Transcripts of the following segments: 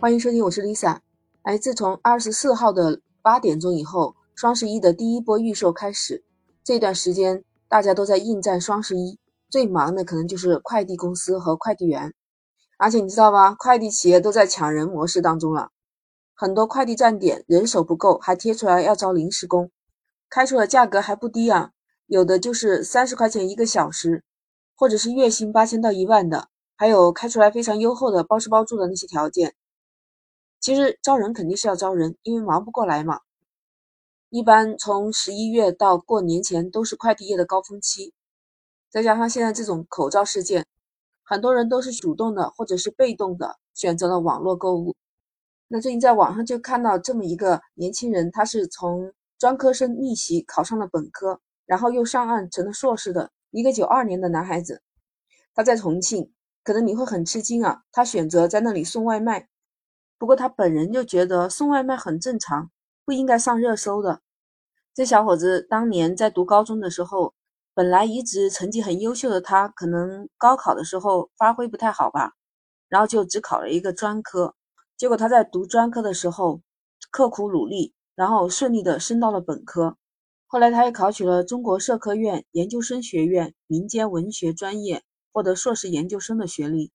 欢迎收听，我是 Lisa。哎，自从二十四号的八点钟以后，双十一的第一波预售开始，这段时间大家都在应战双十一，最忙的可能就是快递公司和快递员。而且你知道吗？快递企业都在抢人模式当中了，很多快递站点人手不够，还贴出来要招临时工，开出的价格还不低啊，有的就是三十块钱一个小时，或者是月薪八千到一万的，还有开出来非常优厚的包吃包住的那些条件。其实招人肯定是要招人，因为忙不过来嘛。一般从十一月到过年前都是快递业的高峰期，再加上现在这种口罩事件，很多人都是主动的或者是被动的选择了网络购物。那最近在网上就看到这么一个年轻人，他是从专科生逆袭考上了本科，然后又上岸成了硕士的一个九二年的男孩子。他在重庆，可能你会很吃惊啊，他选择在那里送外卖。不过他本人就觉得送外卖很正常，不应该上热搜的。这小伙子当年在读高中的时候，本来一直成绩很优秀的他，可能高考的时候发挥不太好吧，然后就只考了一个专科。结果他在读专科的时候刻苦努力，然后顺利的升到了本科。后来他也考取了中国社科院研究生学院民间文学专业，获得硕士研究生的学历。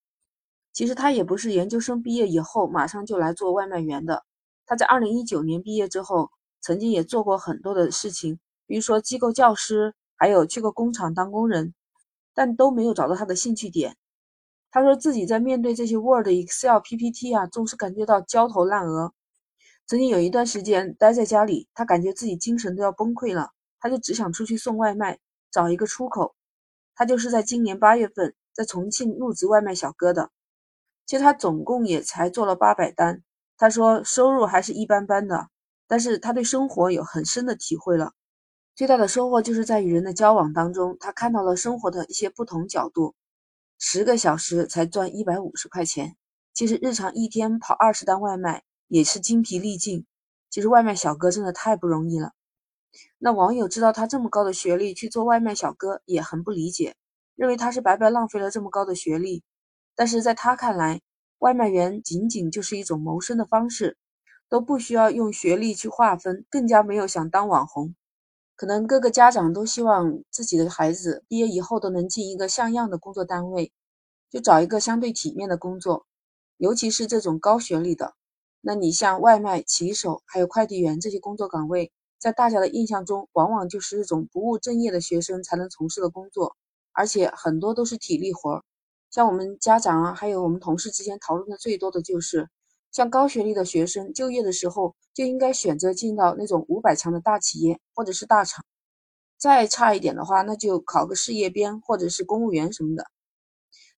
其实他也不是研究生毕业以后马上就来做外卖员的。他在二零一九年毕业之后，曾经也做过很多的事情，比如说机构教师，还有去过工厂当工人，但都没有找到他的兴趣点。他说自己在面对这些 Word、Excel、PPT 啊，总是感觉到焦头烂额。曾经有一段时间待在家里，他感觉自己精神都要崩溃了，他就只想出去送外卖，找一个出口。他就是在今年八月份在重庆入职外卖小哥的。其实他总共也才做了八百单，他说收入还是一般般的，但是他对生活有很深的体会了。最大的收获就是在与人的交往当中，他看到了生活的一些不同角度。十个小时才赚一百五十块钱，其实日常一天跑二十单外卖也是精疲力尽。其实外卖小哥真的太不容易了。那网友知道他这么高的学历去做外卖小哥，也很不理解，认为他是白白浪费了这么高的学历。但是在他看来，外卖员仅仅就是一种谋生的方式，都不需要用学历去划分，更加没有想当网红。可能各个家长都希望自己的孩子毕业以后都能进一个像样的工作单位，就找一个相对体面的工作，尤其是这种高学历的。那你像外卖、骑手还有快递员这些工作岗位，在大家的印象中，往往就是一种不务正业的学生才能从事的工作，而且很多都是体力活儿。像我们家长啊，还有我们同事之间讨论的最多的就是，像高学历的学生就业的时候，就应该选择进到那种五百强的大企业或者是大厂，再差一点的话，那就考个事业编或者是公务员什么的。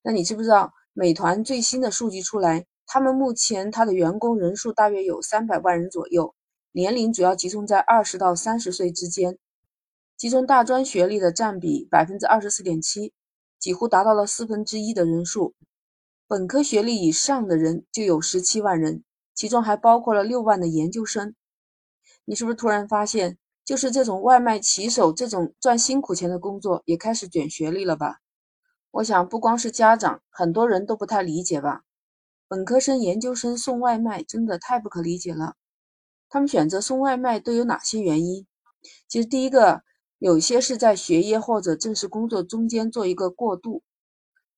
那你知不知道，美团最新的数据出来，他们目前它的员工人数大约有三百万人左右，年龄主要集中在二十到三十岁之间，其中大专学历的占比百分之二十四点七。几乎达到了四分之一的人数，本科学历以上的人就有十七万人，其中还包括了六万的研究生。你是不是突然发现，就是这种外卖骑手这种赚辛苦钱的工作也开始卷学历了吧？我想不光是家长，很多人都不太理解吧。本科生、研究生送外卖真的太不可理解了。他们选择送外卖都有哪些原因？其实第一个。有些是在学业或者正式工作中间做一个过渡，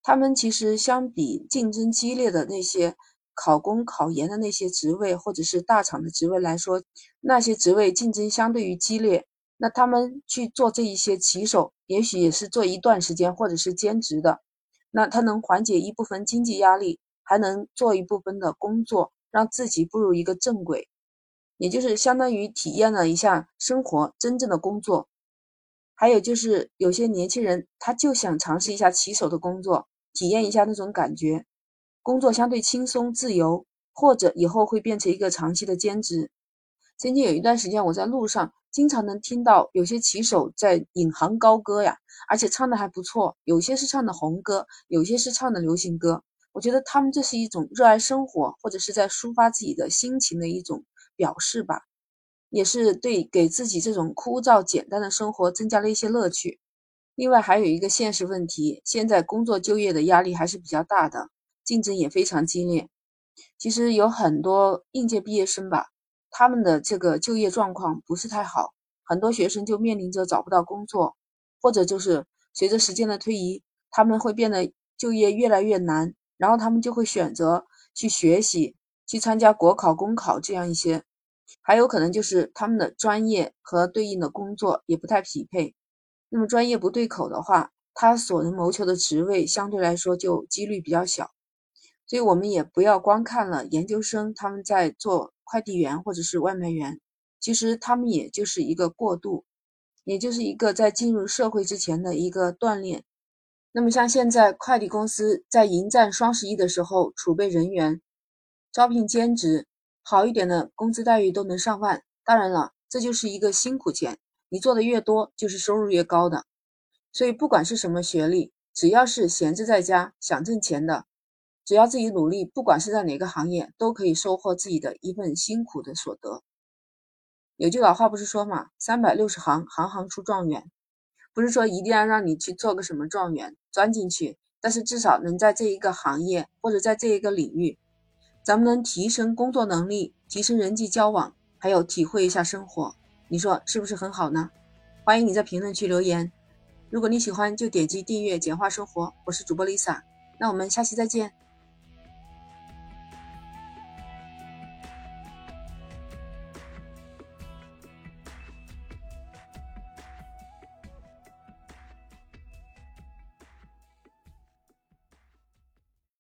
他们其实相比竞争激烈的那些考公考研的那些职位，或者是大厂的职位来说，那些职位竞争相对于激烈，那他们去做这一些骑手，也许也是做一段时间或者是兼职的，那他能缓解一部分经济压力，还能做一部分的工作，让自己步入一个正轨，也就是相当于体验了一下生活真正的工作。还有就是有些年轻人，他就想尝试一下骑手的工作，体验一下那种感觉，工作相对轻松自由，或者以后会变成一个长期的兼职。曾经有一段时间，我在路上经常能听到有些骑手在引吭高歌呀，而且唱的还不错，有些是唱的红歌，有些是唱的流行歌。我觉得他们这是一种热爱生活，或者是在抒发自己的心情的一种表示吧。也是对给自己这种枯燥简单的生活增加了一些乐趣。另外还有一个现实问题，现在工作就业的压力还是比较大的，竞争也非常激烈。其实有很多应届毕业生吧，他们的这个就业状况不是太好，很多学生就面临着找不到工作，或者就是随着时间的推移，他们会变得就业越来越难，然后他们就会选择去学习，去参加国考、公考这样一些，还有可能就是他们的专业和对应的工作也不太匹配，那么专业不对口的话，他所能谋求的职位相对来说就几率比较小。所以，我们也不要光看了研究生他们在做快递员或者是外卖员，其实他们也就是一个过渡，也就是一个在进入社会之前的一个锻炼。那么，像现在快递公司在迎战双十一的时候储备人员、招聘兼职，好一点的工资待遇都能上万。当然了，这就是一个辛苦钱，你做的越多，就是收入越高的。所以，不管是什么学历，只要是闲置在家想挣钱的。只要自己努力，不管是在哪个行业，都可以收获自己的一份辛苦的所得。有句老话不是说嘛，“三百六十行，行行出状元”，不是说一定要让你去做个什么状元钻进去，但是至少能在这一个行业或者在这一个领域，咱们能提升工作能力，提升人际交往，还有体会一下生活，你说是不是很好呢？欢迎你在评论区留言。如果你喜欢，就点击订阅“简化生活”，我是主播 Lisa，那我们下期再见。